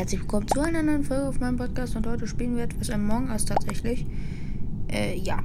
herzlich willkommen zu einer neuen Folge auf meinem Podcast und heute spielen wir etwas Among Us tatsächlich. Äh, ja.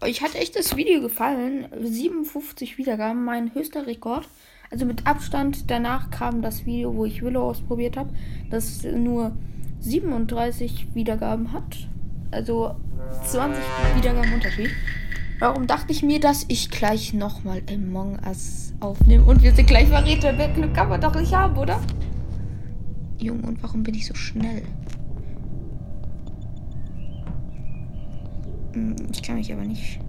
Euch hat echt das Video gefallen. 57 Wiedergaben, mein höchster Rekord. Also mit Abstand danach kam das Video, wo ich Willow ausprobiert habe, das nur 37 Wiedergaben hat. Also 20 Wiedergaben Unterschied. Warum dachte ich mir, dass ich gleich nochmal Among Us aufnehme und wir sind gleich Verräter? Mehr Glück kann man doch nicht haben, oder? Junge, und warum bin ich so schnell? Hm, ich kann mich aber nicht.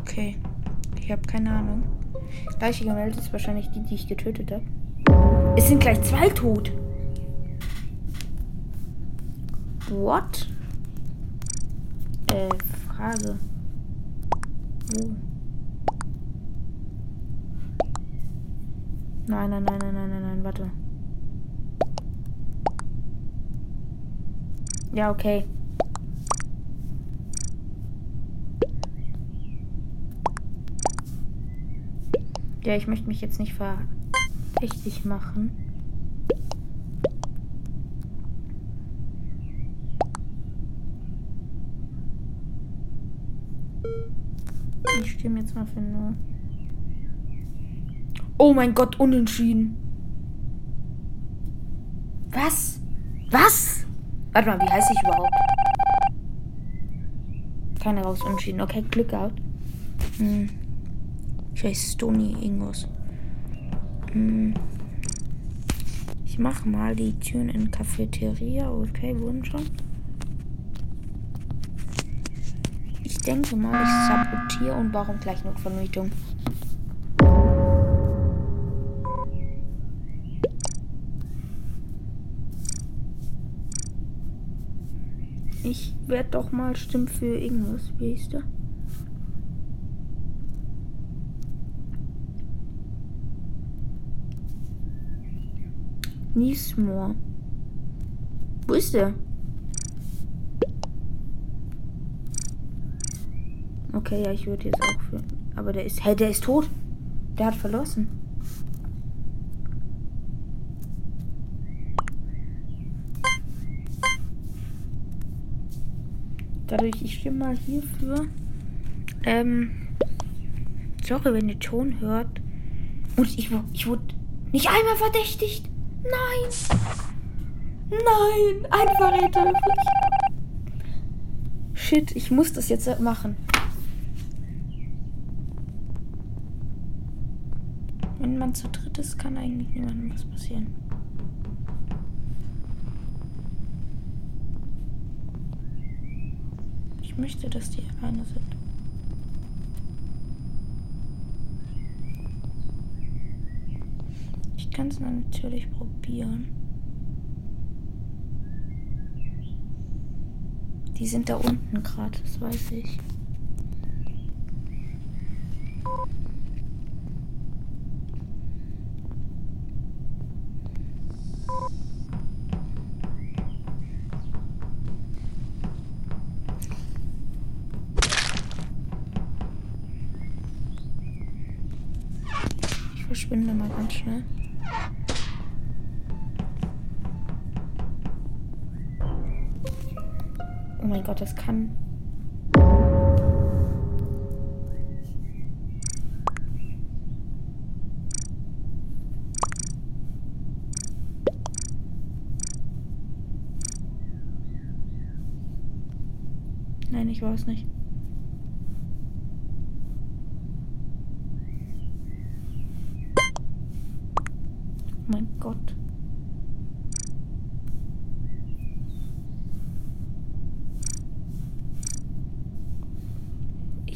Okay. Ich habe keine Ahnung. Gleiche gemeldet ist wahrscheinlich die, die ich getötet habe. Es sind gleich zwei tot. What? Äh, Frage. Wo? Nein, nein, nein, nein, nein, nein, nein, warte. Ja, okay. Ja, ich möchte mich jetzt nicht verdächtig machen. Stimme jetzt mal für nur. Oh mein Gott, unentschieden. Was? Was? Warte mal, wie heiße ich überhaupt? Keine raus, unentschieden. Okay, Glück gehabt. Hm. Ich heiße Stony irgendwas. Hm. Ich mache mal die Türen in Cafeteria. Okay, wurden schon. Ich denke mal, ich sabotiere und warum gleich noch Vermietung. Ich werde doch mal stimmen für irgendwas. Wie ist der? Niesmoor. Wo ist der? Okay, ja, ich würde jetzt auch für. Aber der ist. Hey, der ist tot. Der hat verlassen. Dadurch, ich stimme mal hierfür. Ähm. Sorry, wenn ihr Ton hört. Und ich, ich wurde nicht einmal verdächtigt. Nein! Nein! Ein Verräter! Shit, ich muss das jetzt machen. Wenn man zu dritt ist, kann eigentlich niemandem was passieren. Ich möchte, dass die alleine sind. kann es natürlich probieren. Die sind da unten gerade, das weiß ich. Verschwinde mal ganz schnell. Oh mein Gott, das kann. Nein, ich weiß nicht. Mein Gott.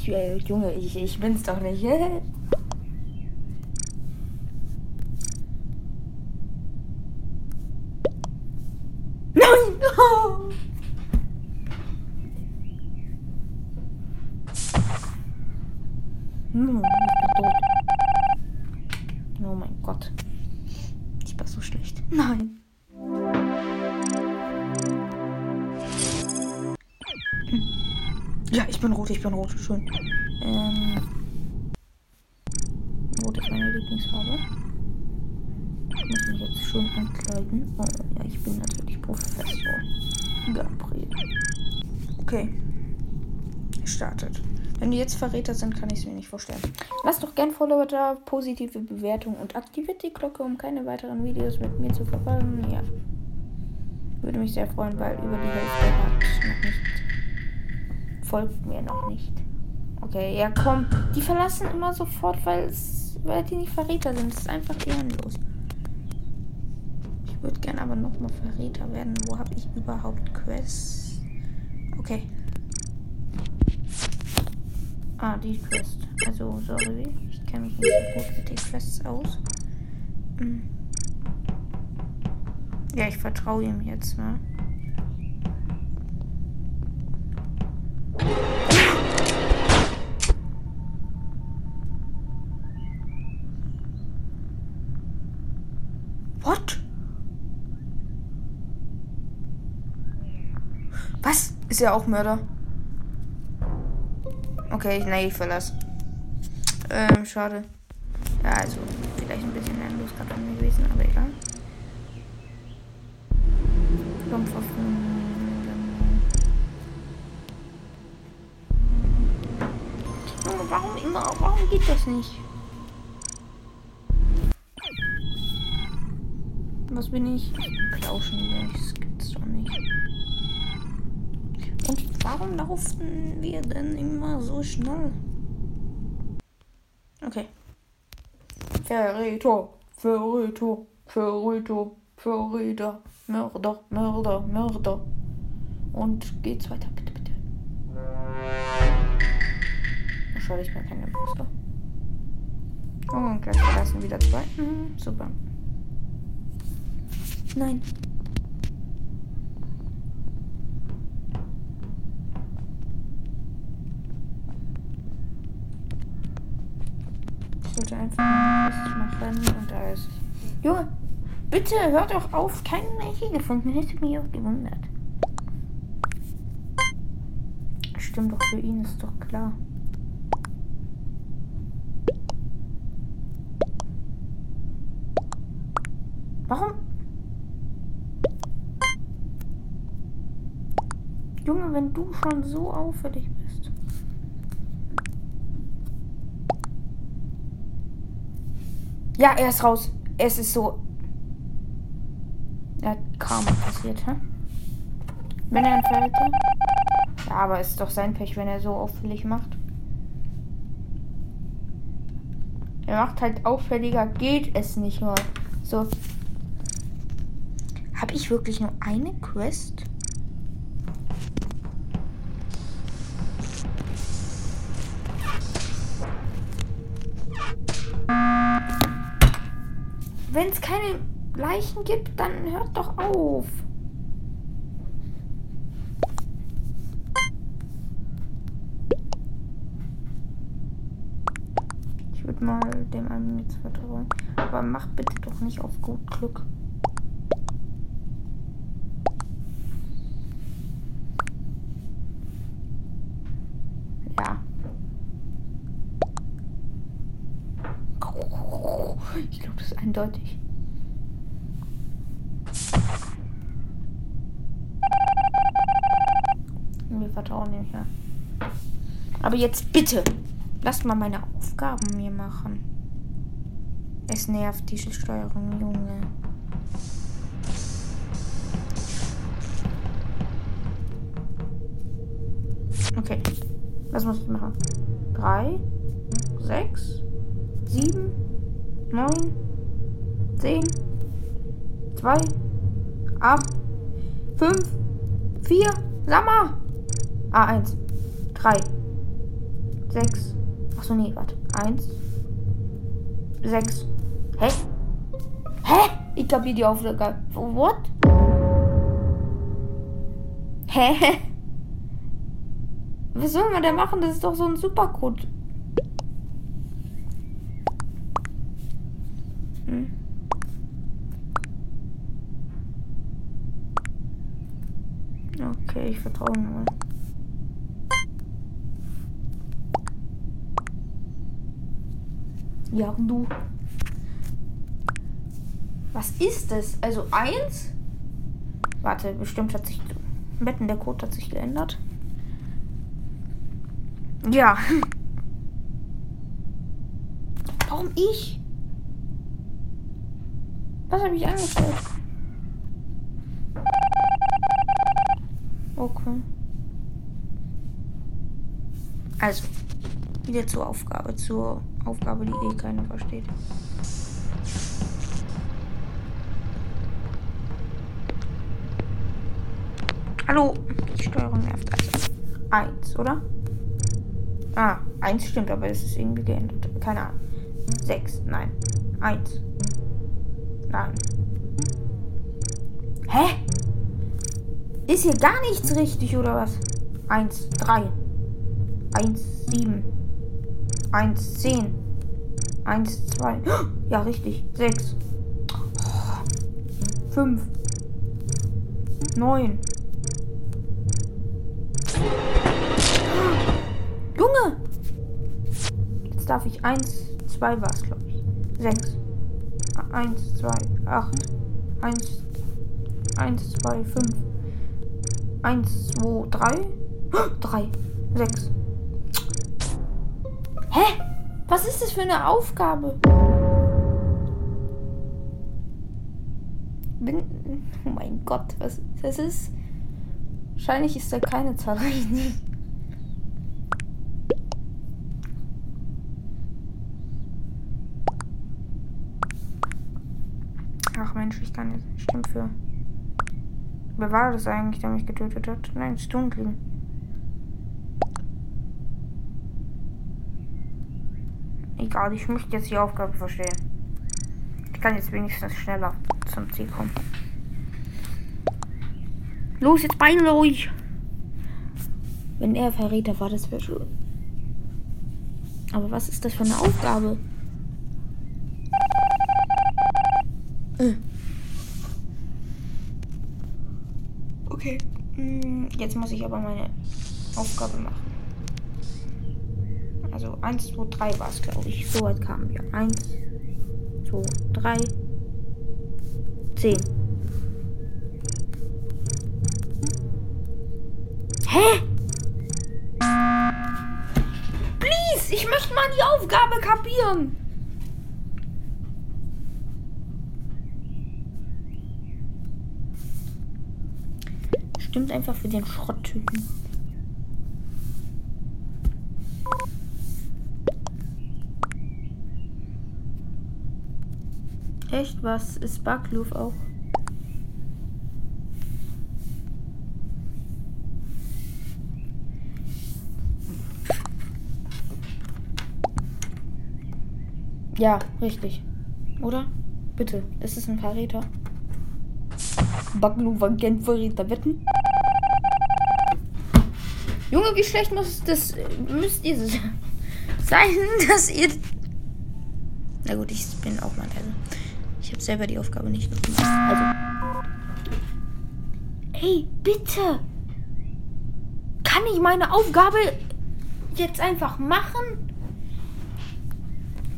äh, Junge, ich, ich bin's doch nicht. Nein! rot, ich bin rot. Schön. Ähm, rot ist meine Lieblingsfarbe. Ich muss mich jetzt schön ankleiden. Oh, ja, ich bin natürlich Professor. Gabriel. Okay. Startet. Wenn die jetzt Verräter sind, kann ich es mir nicht vorstellen. Lasst doch gern Follower da, positive Bewertung und aktiviert die Glocke, um keine weiteren Videos mit mir zu verfolgen. Ja. Würde mich sehr freuen, weil über die Hälfte hat noch nicht. Folgt mir noch nicht. Okay, ja komm. Die verlassen immer sofort, weil die nicht Verräter sind. Das ist einfach ehrenlos. Ich würde gerne aber nochmal Verräter werden. Wo habe ich überhaupt Quests? Okay. Ah, die Quest. Also, sorry. Ich kenne mich nicht so gut mit den Quests aus. Hm. Ja, ich vertraue ihm jetzt mal. What? Was? Ist ja auch Mörder. Okay, nee, ich verlasse. Ähm, schade. Ja, also, vielleicht ein bisschen von mir gewesen, aber egal. Kampfwaffen. Junge, warum immer? Warum geht das nicht? Was bin ich? Plauschen Das gibt's doch nicht. Und warum laufen wir denn immer so schnell? Okay. Verräter, Verräter, Verräter, Verräter, Mörder, Mörder, Mörder. Und geht's weiter, bitte, bitte. Schade, ich bin kein Imposter. Und gleich verlassen wieder zwei. Mhm, super. Nein. wollte einfach mal Quest machen und ist. Junge, bitte hört doch auf, keinen hier gefunden. Hätte mich auch gewundert. Stimmt doch, für ihn ist doch klar. Warum? Junge, wenn du schon so auffällig bist. Ja, er ist raus. Es ist so. Hat Karma passiert, hä? Wenn er ein Verräter? Ja, aber ist doch sein Pech, wenn er so auffällig macht. Er macht halt auffälliger, geht es nicht mal. So. Habe ich wirklich nur eine Quest? Wenn es keine Leichen gibt, dann hört doch auf. Ich würde mal dem einen jetzt vertrauen. Aber mach bitte doch nicht auf gut Glück. Ja. Ich glaube, das ist eindeutig. Wir vertrauen dem ja. Aber jetzt bitte, lasst mal meine Aufgaben mir machen. Es nervt diese Steuerung, Junge. Okay. Was muss ich machen? Drei, sechs, sieben, neun, zehn, zwei, acht, fünf, vier, sag mal. A1, drei, sechs, achso, nee, warte, eins, sechs, hä? Hä? Ich glaube, hier die Aufgabe. What? Hä? Was soll man da machen? Das ist doch so ein Supercode. Hm. Okay, ich vertraue mal. Ja, du. Was ist das? Also eins? Warte, bestimmt hat sich. Wetten, der Code hat sich geändert. Ja. Warum ich? Was habe ich angestellt? Okay. Also, wieder zur Aufgabe. Zur Aufgabe, die eh keiner versteht. Hallo. Die Steuerung nervt also. Eins, oder? Ah, eins stimmt, aber es ist irgendwie geändert. Keine Ahnung. Sechs, nein. Eins. Nein. Hä? Ist hier gar nichts richtig, oder was? Eins, drei. Eins, sieben. Eins, zehn. Eins, zwei. Ja, richtig. Sechs. Fünf. Neun. Junge! Jetzt darf ich eins, zwei war es, glaube ich. Sechs. Eins, zwei, acht. Eins, eins, zwei, fünf. Eins, zwei, drei. Drei. Sechs. Hä? Was ist das für eine Aufgabe? Bin, oh mein Gott, was das ist? Wahrscheinlich ist da keine Zahl. Ach Mensch, ich kann jetzt. Stimmt für. Wer war das eigentlich, der mich getötet hat? Nein, Stundling. Egal, ich möchte jetzt die Aufgabe verstehen. Ich kann jetzt wenigstens schneller zum Ziel kommen. Los, jetzt beide euch! Wenn er Verräter war, das wäre schön. Aber was ist das für eine Aufgabe? Äh. Okay. Mm, jetzt muss ich aber meine Aufgabe machen. Also 1, 2, 3 war es, glaube ich. So weit kamen wir. 1, 2, 3, 10. Hä? Please, ich möchte mal die Aufgabe kapieren. Stimmt einfach für den Schrotttypen. Echt, was ist Backloof auch? Ja, richtig. Oder? Bitte, ist es ein Verräter? Backloof kennt Verräter wetten? Junge, wie schlecht muss das müsst ihr sein, dass ihr na gut, ich bin auch mal leise. Ich habe selber die Aufgabe nicht noch gemacht. Also. Hey, bitte! Kann ich meine Aufgabe jetzt einfach machen?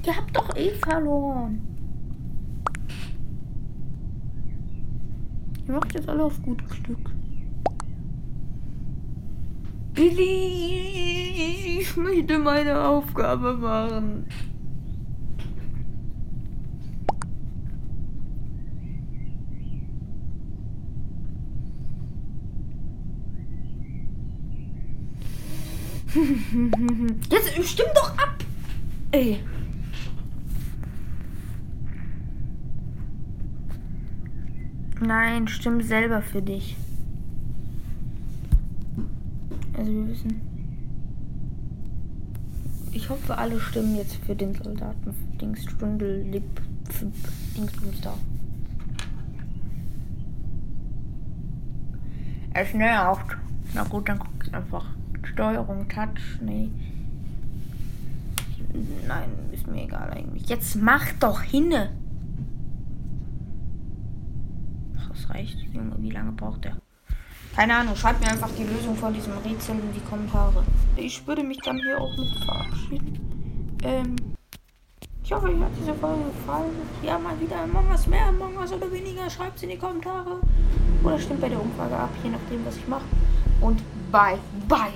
Ihr habt doch eh verloren. Ihr macht jetzt alle auf gut Glück. Billy, ich möchte meine Aufgabe machen. Jetzt stimm doch ab! Ey. Nein, stimm selber für dich. Also wir wissen. Ich hoffe, alle stimmen jetzt für den Soldaten Dingsstundel Lip Dingsbums da. Es nervt. Na gut, dann guck's einfach. Steuerung, Touch, nee. Nein, ist mir egal eigentlich. Jetzt mach doch hinne. Ach, das reicht. Junge, wie lange braucht der? Keine Ahnung, schreibt mir einfach die Lösung von diesem Rätsel in die Kommentare. Ich würde mich dann hier auch mit verabschieden. Ähm, ich hoffe, euch hat diese Folge gefallen. Ja, mal wieder Among Us mehr, Among Us oder weniger. Schreibt es in die Kommentare. Oder stimmt bei der Umfrage ab, je nachdem, was ich mache. Und bye, bye.